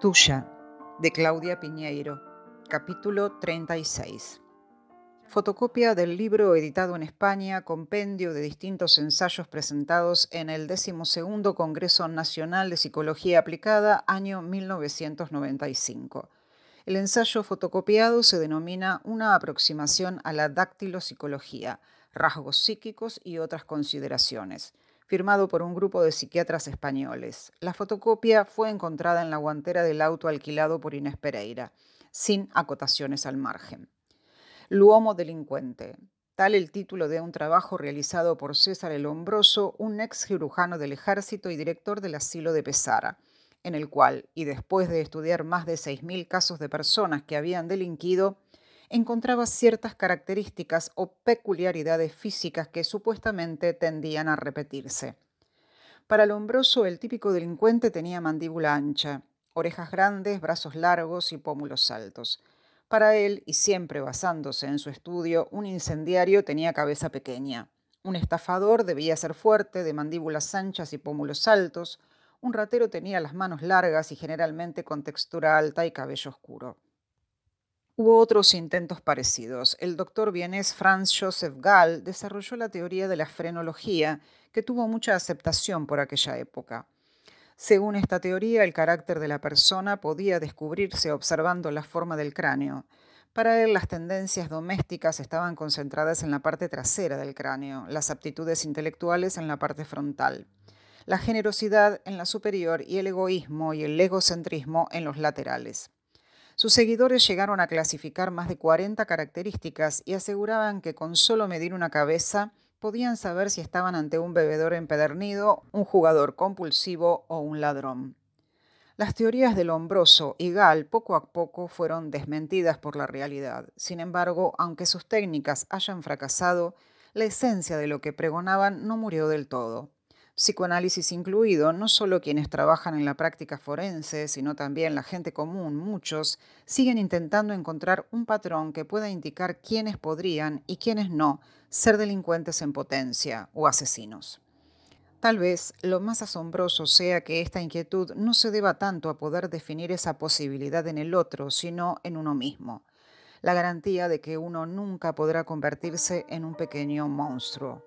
Tuya, de Claudia Piñeiro, capítulo 36. Fotocopia del libro editado en España, compendio de distintos ensayos presentados en el 12 Congreso Nacional de Psicología Aplicada, año 1995. El ensayo fotocopiado se denomina Una aproximación a la dactilopsicología, rasgos psíquicos y otras consideraciones firmado por un grupo de psiquiatras españoles. La fotocopia fue encontrada en la guantera del auto alquilado por Inés Pereira, sin acotaciones al margen. Luomo delincuente. Tal el título de un trabajo realizado por César el Hombroso, un ex cirujano del ejército y director del asilo de Pesara, en el cual, y después de estudiar más de 6.000 casos de personas que habían delinquido, encontraba ciertas características o peculiaridades físicas que supuestamente tendían a repetirse. Para Lombroso, el típico delincuente tenía mandíbula ancha, orejas grandes, brazos largos y pómulos altos. Para él, y siempre basándose en su estudio, un incendiario tenía cabeza pequeña. Un estafador debía ser fuerte, de mandíbulas anchas y pómulos altos. Un ratero tenía las manos largas y generalmente con textura alta y cabello oscuro. Hubo otros intentos parecidos. El doctor vienés Franz Joseph Gall desarrolló la teoría de la frenología, que tuvo mucha aceptación por aquella época. Según esta teoría, el carácter de la persona podía descubrirse observando la forma del cráneo. Para él, las tendencias domésticas estaban concentradas en la parte trasera del cráneo, las aptitudes intelectuales en la parte frontal, la generosidad en la superior y el egoísmo y el egocentrismo en los laterales. Sus seguidores llegaron a clasificar más de 40 características y aseguraban que con solo medir una cabeza podían saber si estaban ante un bebedor empedernido, un jugador compulsivo o un ladrón. Las teorías de Lombroso y Gall poco a poco fueron desmentidas por la realidad. Sin embargo, aunque sus técnicas hayan fracasado, la esencia de lo que pregonaban no murió del todo psicoanálisis incluido, no solo quienes trabajan en la práctica forense, sino también la gente común, muchos, siguen intentando encontrar un patrón que pueda indicar quiénes podrían y quiénes no ser delincuentes en potencia o asesinos. Tal vez lo más asombroso sea que esta inquietud no se deba tanto a poder definir esa posibilidad en el otro, sino en uno mismo. La garantía de que uno nunca podrá convertirse en un pequeño monstruo.